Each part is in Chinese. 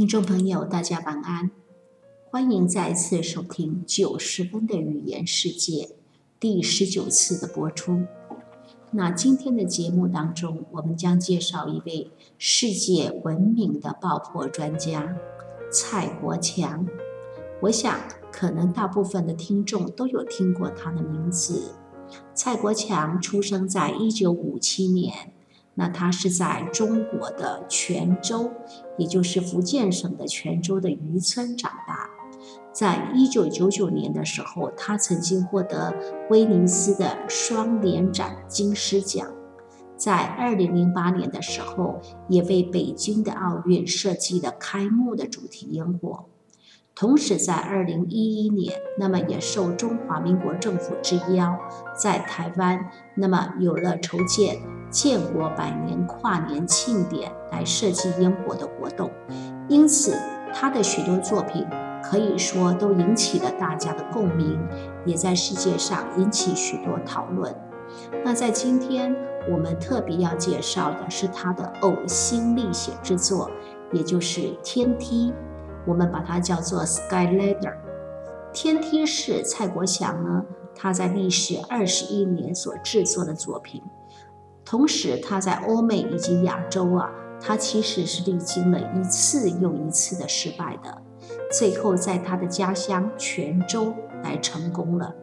听众朋友，大家晚安，欢迎再次收听九十分的语言世界第十九次的播出。那今天的节目当中，我们将介绍一位世界闻名的爆破专家蔡国强。我想，可能大部分的听众都有听过他的名字。蔡国强出生在一九五七年。那他是在中国的泉州，也就是福建省的泉州的渔村长大。在一九九九年的时候，他曾经获得威尼斯的双年展金狮奖。在二零零八年的时候，也为北京的奥运设计了开幕的主题烟火。同时，在二零一一年，那么也受中华民国政府之邀，在台湾，那么有了筹建建国百年跨年庆典来设计烟火的活动。因此，他的许多作品可以说都引起了大家的共鸣，也在世界上引起许多讨论。那在今天，我们特别要介绍的是他的呕心沥血之作，也就是天梯。我们把它叫做 Sky Ladder，天梯是蔡国强呢，他在历时二十一年所制作的作品。同时，他在欧美以及亚洲啊，他其实是历经了一次又一次的失败的，最后在他的家乡泉州来成功了。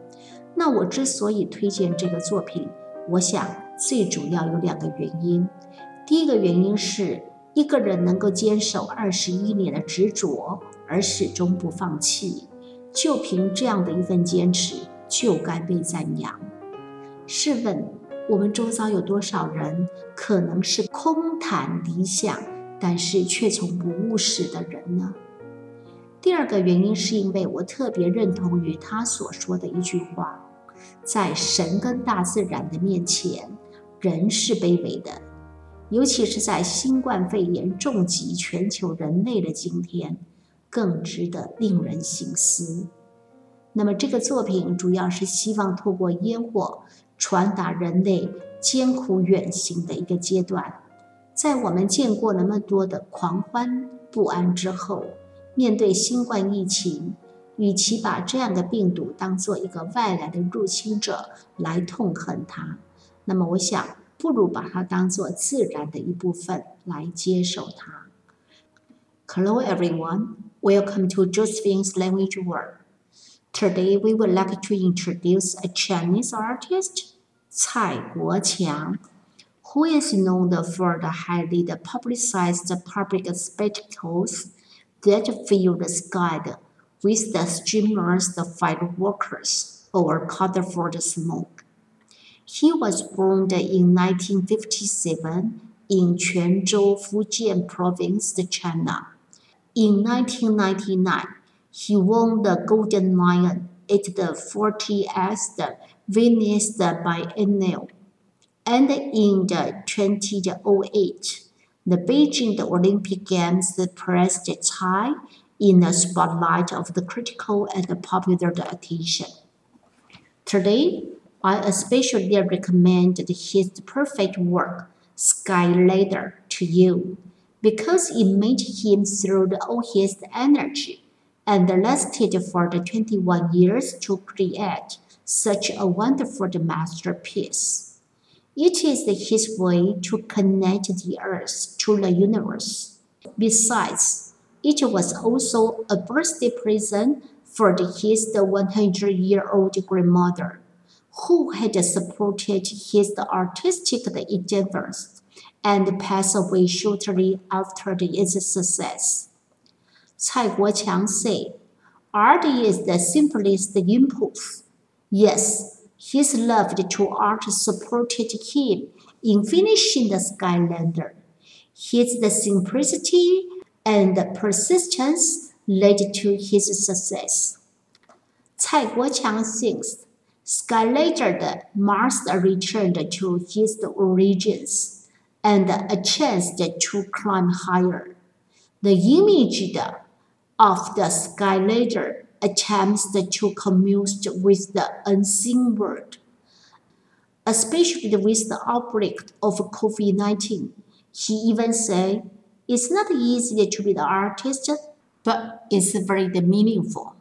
那我之所以推荐这个作品，我想最主要有两个原因。第一个原因是。一个人能够坚守二十一年的执着，而始终不放弃，就凭这样的一份坚持，就该被赞扬。试问，我们周遭有多少人可能是空谈理想，但是却从不务实的人呢？第二个原因是因为我特别认同于他所说的一句话：在神跟大自然的面前，人是卑微的。尤其是在新冠肺炎重击全球人类的今天，更值得令人醒思。那么，这个作品主要是希望透过烟火传达人类艰苦远行的一个阶段。在我们见过那么多的狂欢不安之后，面对新冠疫情，与其把这样的病毒当做一个外来的入侵者来痛恨它，那么我想。不如把它当做自然的一部分来接受它。Hello everyone, welcome to Josephine's Language World. Today we would like to introduce a Chinese artist, Cai Guoqiang, who is known for the highly publicized public spectacles that fill the sky with the streamers of fireworks or colorful smoke. He was born in 1957 in Quanzhou, Fujian Province, China. In 1999, he won the Golden Lion at the 40th Venice Biennial. And in the 2008, the Beijing Olympic Games placed Cai in the spotlight of the critical and popular attention. Today, I especially recommend his perfect work, Sky Ladder, to you because it made him throw all his energy and lasted for the 21 years to create such a wonderful masterpiece. It is his way to connect the earth to the universe. Besides, it was also a birthday present for his 100 year old grandmother who had supported his artistic endeavors and passed away shortly after its success. Cai Guoqiang said, Art is the simplest impulse. Yes, his love to art supported him in finishing the Skylander. His simplicity and persistence led to his success. Cai Guoqiang thinks Skylander a return to his origins and a chance to climb higher. The image of the Skylander attempts to commune with the unseen world. Especially with the outbreak of COVID 19, he even said, It's not easy to be the artist, but it's very meaningful.